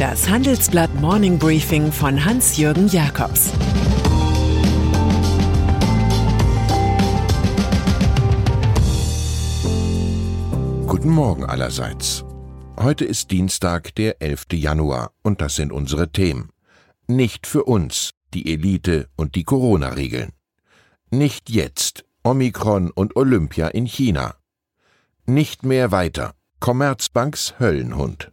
Das Handelsblatt Morning Briefing von Hans-Jürgen Jakobs Guten Morgen allerseits. Heute ist Dienstag, der 11. Januar, und das sind unsere Themen. Nicht für uns, die Elite und die Corona-Regeln. Nicht jetzt, Omikron und Olympia in China. Nicht mehr weiter, Commerzbanks Höllenhund.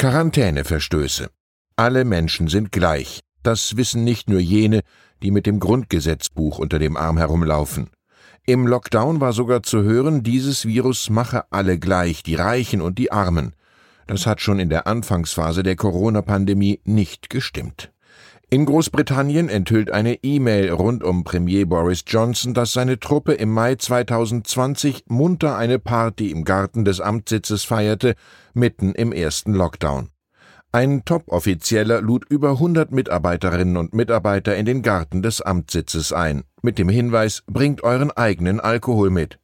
Quarantäneverstöße. Alle Menschen sind gleich. Das wissen nicht nur jene, die mit dem Grundgesetzbuch unter dem Arm herumlaufen. Im Lockdown war sogar zu hören, dieses Virus mache alle gleich, die Reichen und die Armen. Das hat schon in der Anfangsphase der Corona-Pandemie nicht gestimmt. In Großbritannien enthüllt eine E-Mail rund um Premier Boris Johnson, dass seine Truppe im Mai 2020 munter eine Party im Garten des Amtssitzes feierte, mitten im ersten Lockdown. Ein Top-Offizieller lud über 100 Mitarbeiterinnen und Mitarbeiter in den Garten des Amtssitzes ein, mit dem Hinweis, bringt euren eigenen Alkohol mit.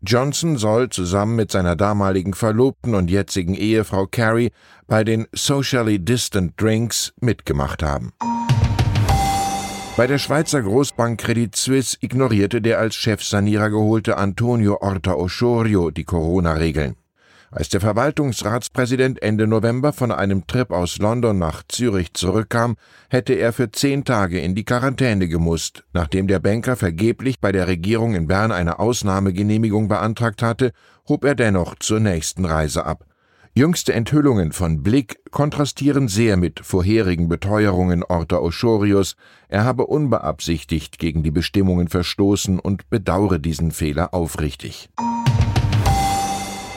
Johnson soll zusammen mit seiner damaligen Verlobten und jetzigen Ehefrau Carrie bei den Socially Distant Drinks mitgemacht haben. Bei der Schweizer Großbank Credit Suisse ignorierte der als Chefsanierer geholte Antonio Orta Osorio die Corona-Regeln. Als der Verwaltungsratspräsident Ende November von einem Trip aus London nach Zürich zurückkam, hätte er für zehn Tage in die Quarantäne gemusst, nachdem der Banker vergeblich bei der Regierung in Bern eine Ausnahmegenehmigung beantragt hatte, hob er dennoch zur nächsten Reise ab. Jüngste Enthüllungen von Blick kontrastieren sehr mit vorherigen Beteuerungen Orta Oschorius, er habe unbeabsichtigt gegen die Bestimmungen verstoßen und bedauere diesen Fehler aufrichtig.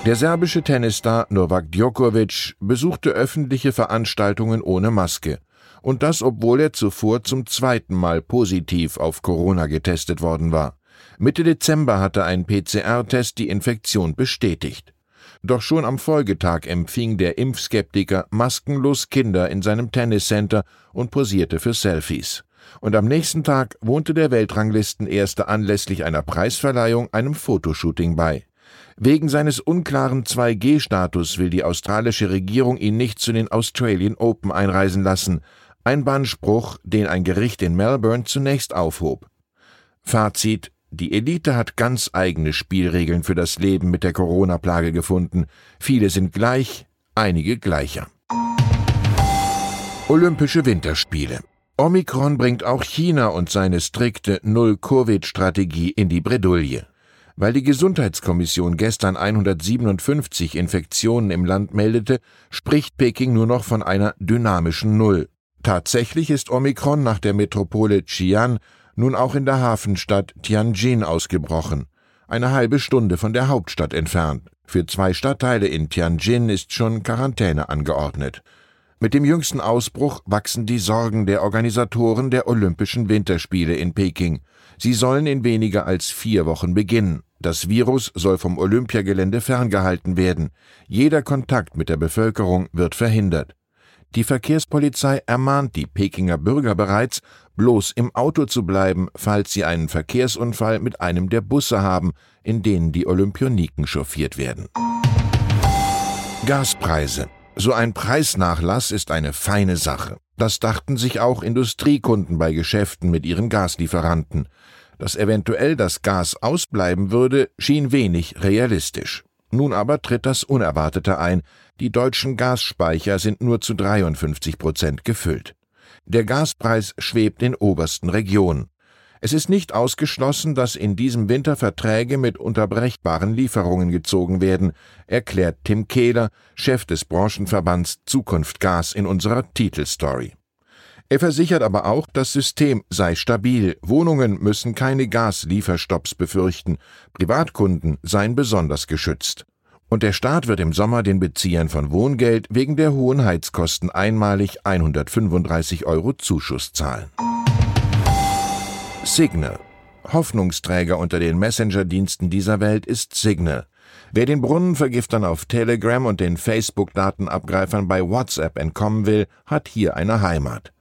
Der serbische Tennisstar Novak Djokovic besuchte öffentliche Veranstaltungen ohne Maske. Und das, obwohl er zuvor zum zweiten Mal positiv auf Corona getestet worden war. Mitte Dezember hatte ein PCR-Test die Infektion bestätigt. Doch schon am Folgetag empfing der Impfskeptiker maskenlos Kinder in seinem Tenniscenter und posierte für Selfies. Und am nächsten Tag wohnte der Weltranglistenerste anlässlich einer Preisverleihung einem Fotoshooting bei. Wegen seines unklaren 2G-Status will die australische Regierung ihn nicht zu den Australian Open einreisen lassen, ein Bannspruch, den ein Gericht in Melbourne zunächst aufhob. Fazit die Elite hat ganz eigene Spielregeln für das Leben mit der Corona-Plage gefunden. Viele sind gleich, einige gleicher. Olympische Winterspiele. Omikron bringt auch China und seine strikte Null-Covid-Strategie in die Bredouille. Weil die Gesundheitskommission gestern 157 Infektionen im Land meldete, spricht Peking nur noch von einer dynamischen Null. Tatsächlich ist Omikron nach der Metropole Xi'an nun auch in der Hafenstadt Tianjin ausgebrochen, eine halbe Stunde von der Hauptstadt entfernt. Für zwei Stadtteile in Tianjin ist schon Quarantäne angeordnet. Mit dem jüngsten Ausbruch wachsen die Sorgen der Organisatoren der Olympischen Winterspiele in Peking. Sie sollen in weniger als vier Wochen beginnen. Das Virus soll vom Olympiagelände ferngehalten werden. Jeder Kontakt mit der Bevölkerung wird verhindert. Die Verkehrspolizei ermahnt die Pekinger Bürger bereits, bloß im Auto zu bleiben, falls sie einen Verkehrsunfall mit einem der Busse haben, in denen die Olympioniken chauffiert werden. Gaspreise. So ein Preisnachlass ist eine feine Sache. Das dachten sich auch Industriekunden bei Geschäften mit ihren Gaslieferanten. Dass eventuell das Gas ausbleiben würde, schien wenig realistisch. Nun aber tritt das Unerwartete ein. Die deutschen Gasspeicher sind nur zu 53 Prozent gefüllt. Der Gaspreis schwebt in obersten Regionen. Es ist nicht ausgeschlossen, dass in diesem Winter Verträge mit unterbrechbaren Lieferungen gezogen werden, erklärt Tim Kehler, Chef des Branchenverbands Zukunft Gas in unserer Titelstory. Er versichert aber auch, das System sei stabil, Wohnungen müssen keine Gaslieferstopps befürchten, Privatkunden seien besonders geschützt. Und der Staat wird im Sommer den Beziehern von Wohngeld wegen der hohen Heizkosten einmalig 135 Euro Zuschuss zahlen. Signal. Hoffnungsträger unter den Messenger-Diensten dieser Welt ist Signal. Wer den Brunnenvergiftern auf Telegram und den Facebook-Datenabgreifern bei WhatsApp entkommen will, hat hier eine Heimat.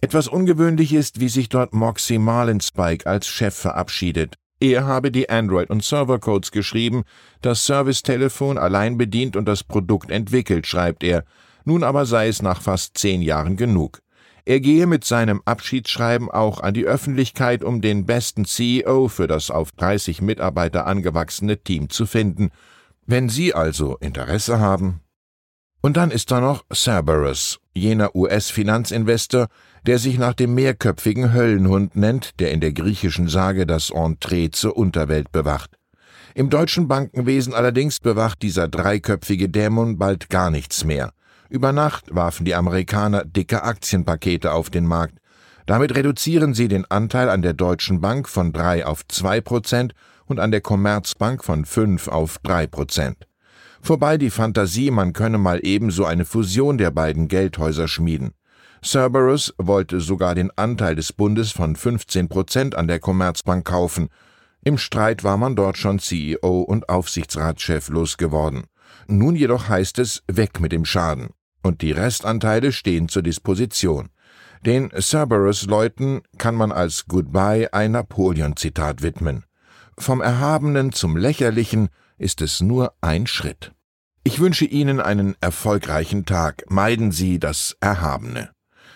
Etwas ungewöhnlich ist, wie sich dort Moxie Marlinspike als Chef verabschiedet. Er habe die Android- und Servercodes geschrieben, das Servicetelefon allein bedient und das Produkt entwickelt, schreibt er. Nun aber sei es nach fast zehn Jahren genug. Er gehe mit seinem Abschiedsschreiben auch an die Öffentlichkeit, um den besten CEO für das auf 30 Mitarbeiter angewachsene Team zu finden. Wenn Sie also Interesse haben. Und dann ist da noch Cerberus, jener US-Finanzinvestor, der sich nach dem mehrköpfigen Höllenhund nennt, der in der griechischen Sage das Entree zur Unterwelt bewacht. Im deutschen Bankenwesen allerdings bewacht dieser dreiköpfige Dämon bald gar nichts mehr. Über Nacht warfen die Amerikaner dicke Aktienpakete auf den Markt. Damit reduzieren sie den Anteil an der Deutschen Bank von drei auf zwei Prozent und an der Commerzbank von fünf auf drei Prozent. Vorbei die Fantasie, man könne mal ebenso eine Fusion der beiden Geldhäuser schmieden. Cerberus wollte sogar den Anteil des Bundes von 15 Prozent an der Commerzbank kaufen. Im Streit war man dort schon CEO und Aufsichtsratschef losgeworden. Nun jedoch heißt es weg mit dem Schaden. Und die Restanteile stehen zur Disposition. Den Cerberus-Leuten kann man als Goodbye ein Napoleon-Zitat widmen. Vom Erhabenen zum Lächerlichen ist es nur ein Schritt. Ich wünsche Ihnen einen erfolgreichen Tag. Meiden Sie das Erhabene.